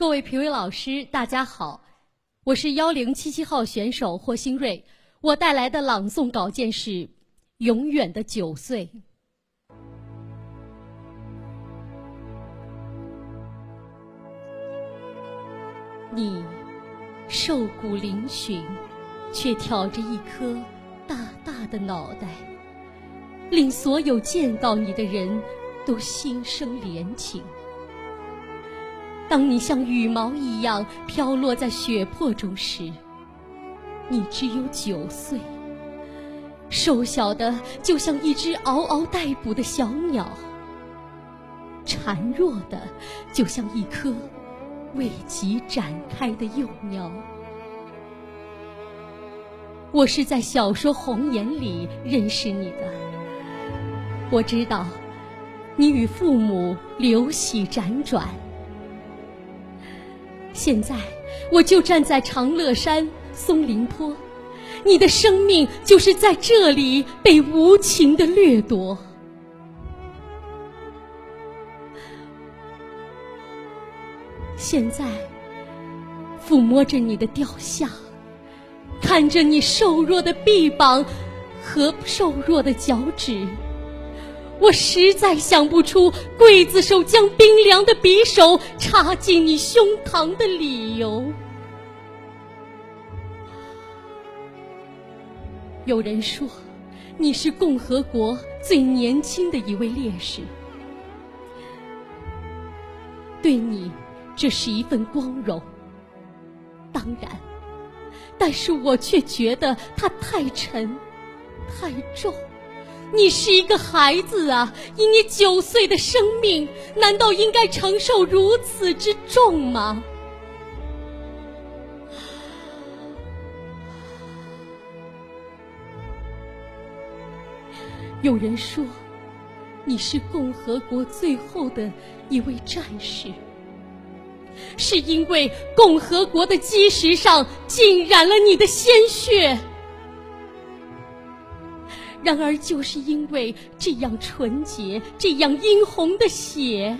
各位评委老师，大家好，我是幺零七七号选手霍新瑞，我带来的朗诵稿件是《永远的九岁》。你瘦骨嶙峋，却挑着一颗大大的脑袋，令所有见到你的人都心生怜情。当你像羽毛一样飘落在血泊中时，你只有九岁，瘦小的就像一只嗷嗷待哺的小鸟，孱弱的就像一颗未及展开的幼苗。我是在小说《红颜》里认识你的，我知道你与父母流徙辗转。现在，我就站在长乐山松林坡，你的生命就是在这里被无情的掠夺。现在，抚摸着你的雕像，看着你瘦弱的臂膀和瘦弱的脚趾。我实在想不出刽子手将冰凉的匕首插进你胸膛的理由。有人说，你是共和国最年轻的一位烈士，对你，这是一份光荣。当然，但是我却觉得它太沉，太重。你是一个孩子啊！以你九岁的生命，难道应该承受如此之重吗？有人说，你是共和国最后的一位战士，是因为共和国的基石上浸染了你的鲜血。然而，就是因为这样纯洁、这样殷红的血，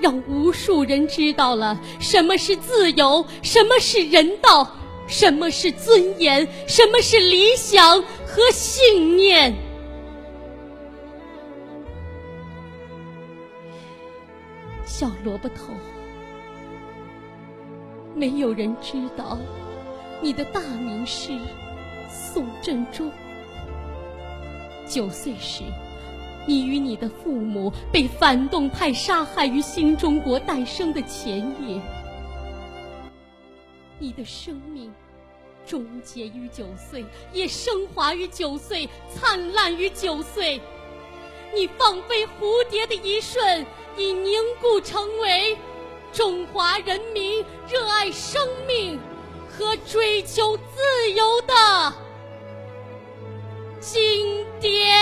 让无数人知道了什么是自由，什么是人道，什么是尊严，什么是理想和信念。小萝卜头，没有人知道你的大名是宋振中。九岁时，你与你的父母被反动派杀害于新中国诞生的前夜。你的生命终结于九岁，也升华于九岁，灿烂于九岁。你放飞蝴蝶的一瞬，已凝固成为中华人民热爱生命和追求自由的经典。